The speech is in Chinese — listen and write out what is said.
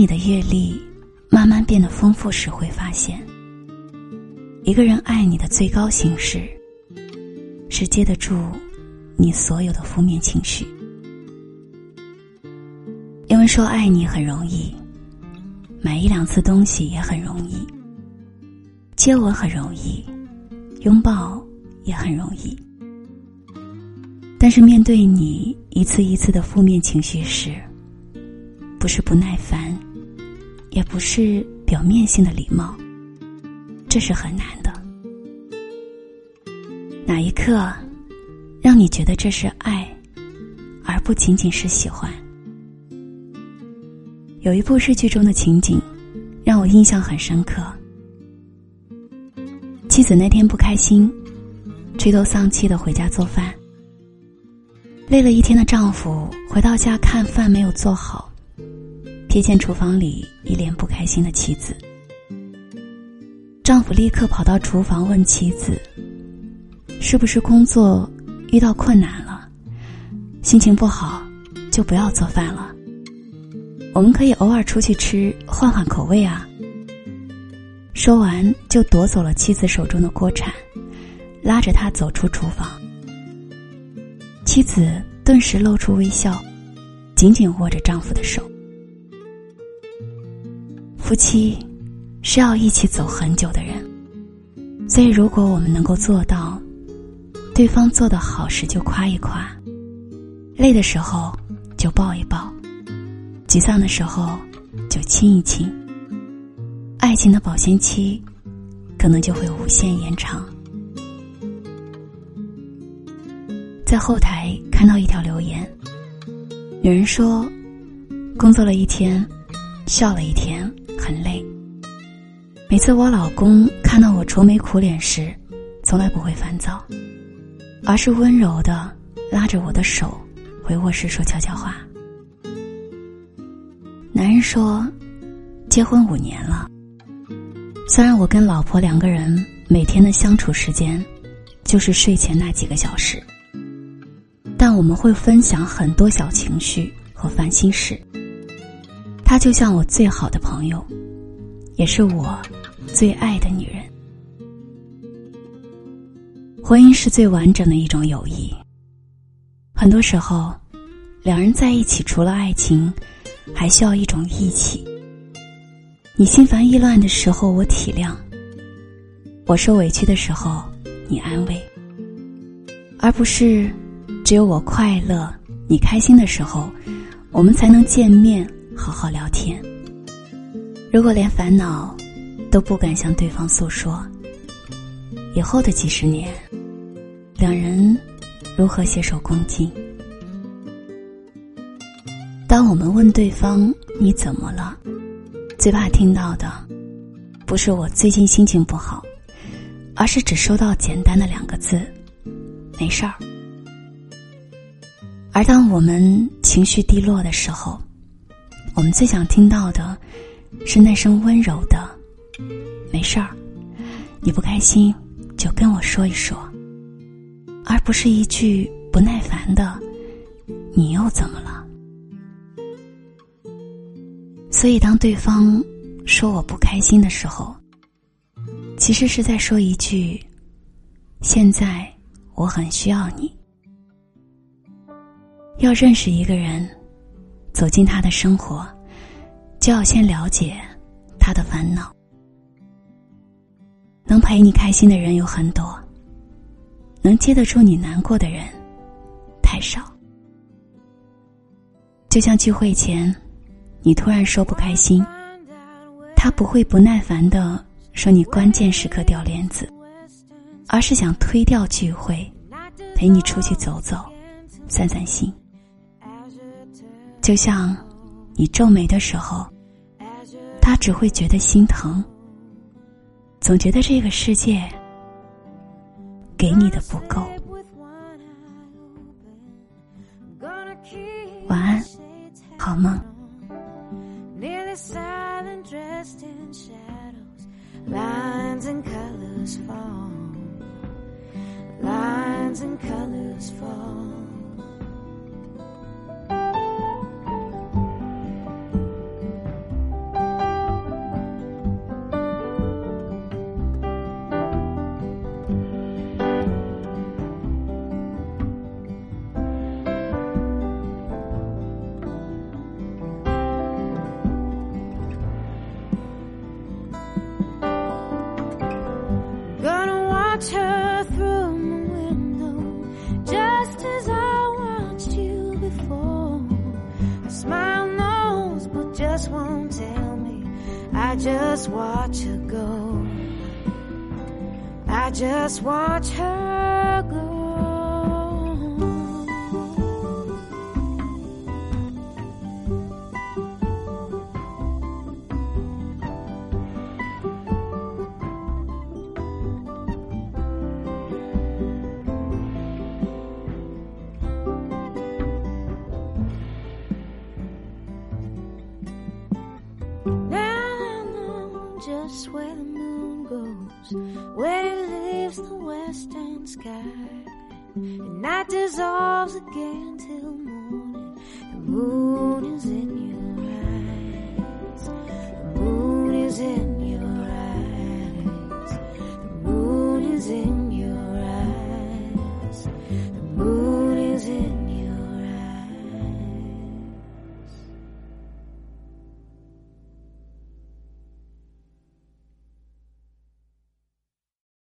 你的阅历慢慢变得丰富时，会发现，一个人爱你的最高形式，是接得住你所有的负面情绪。因为说爱你很容易，买一两次东西也很容易，接吻很容易，拥抱也很容易。但是面对你一次一次的负面情绪时，不是不耐烦，也不是表面性的礼貌，这是很难的。哪一刻，让你觉得这是爱，而不仅仅是喜欢？有一部日剧中的情景，让我印象很深刻。妻子那天不开心，垂头丧气的回家做饭。累了一天的丈夫回到家看饭没有做好，瞥见厨房里一脸不开心的妻子。丈夫立刻跑到厨房问妻子：“是不是工作遇到困难了？心情不好就不要做饭了。”我们可以偶尔出去吃，换换口味啊。说完，就夺走了妻子手中的锅铲，拉着她走出厨房。妻子顿时露出微笑，紧紧握着丈夫的手。夫妻是要一起走很久的人，所以如果我们能够做到，对方做得好时就夸一夸，累的时候就抱一抱。沮丧的时候，就亲一亲。爱情的保鲜期，可能就会无限延长。在后台看到一条留言，有人说，工作了一天，笑了一天，次我老公看到我愁眉苦脸时，从来不会烦躁，而是温柔的拉着我的手，回卧室说悄悄话。男人说：“结婚五年了，虽然我跟老婆两个人每天的相处时间就是睡前那几个小时，但我们会分享很多小情绪和烦心事。他就像我最好的朋友，也是我最爱的女人。婚姻是最完整的一种友谊。很多时候，两人在一起，除了爱情。”还需要一种义气。你心烦意乱的时候，我体谅；我受委屈的时候，你安慰。而不是只有我快乐、你开心的时候，我们才能见面好好聊天。如果连烦恼都不敢向对方诉说，以后的几十年，两人如何携手共进？当我们问对方你怎么了，最怕听到的，不是我最近心情不好，而是只收到简单的两个字：没事儿。而当我们情绪低落的时候，我们最想听到的，是那声温柔的“没事儿”，你不开心就跟我说一说，而不是一句不耐烦的“你又怎么了”。所以，当对方说我不开心的时候，其实是在说一句：“现在我很需要你。”要认识一个人，走进他的生活，就要先了解他的烦恼。能陪你开心的人有很多，能接得住你难过的人太少。就像聚会前。你突然说不开心，他不会不耐烦的说你关键时刻掉链子，而是想推掉聚会，陪你出去走走，散散心。就像你皱眉的时候，他只会觉得心疼，总觉得这个世界给你的不够。晚安，好梦。I just watch her go. I just watch her go. Just where the moon goes, where it leaves the western sky. And night dissolves again till morning. The moon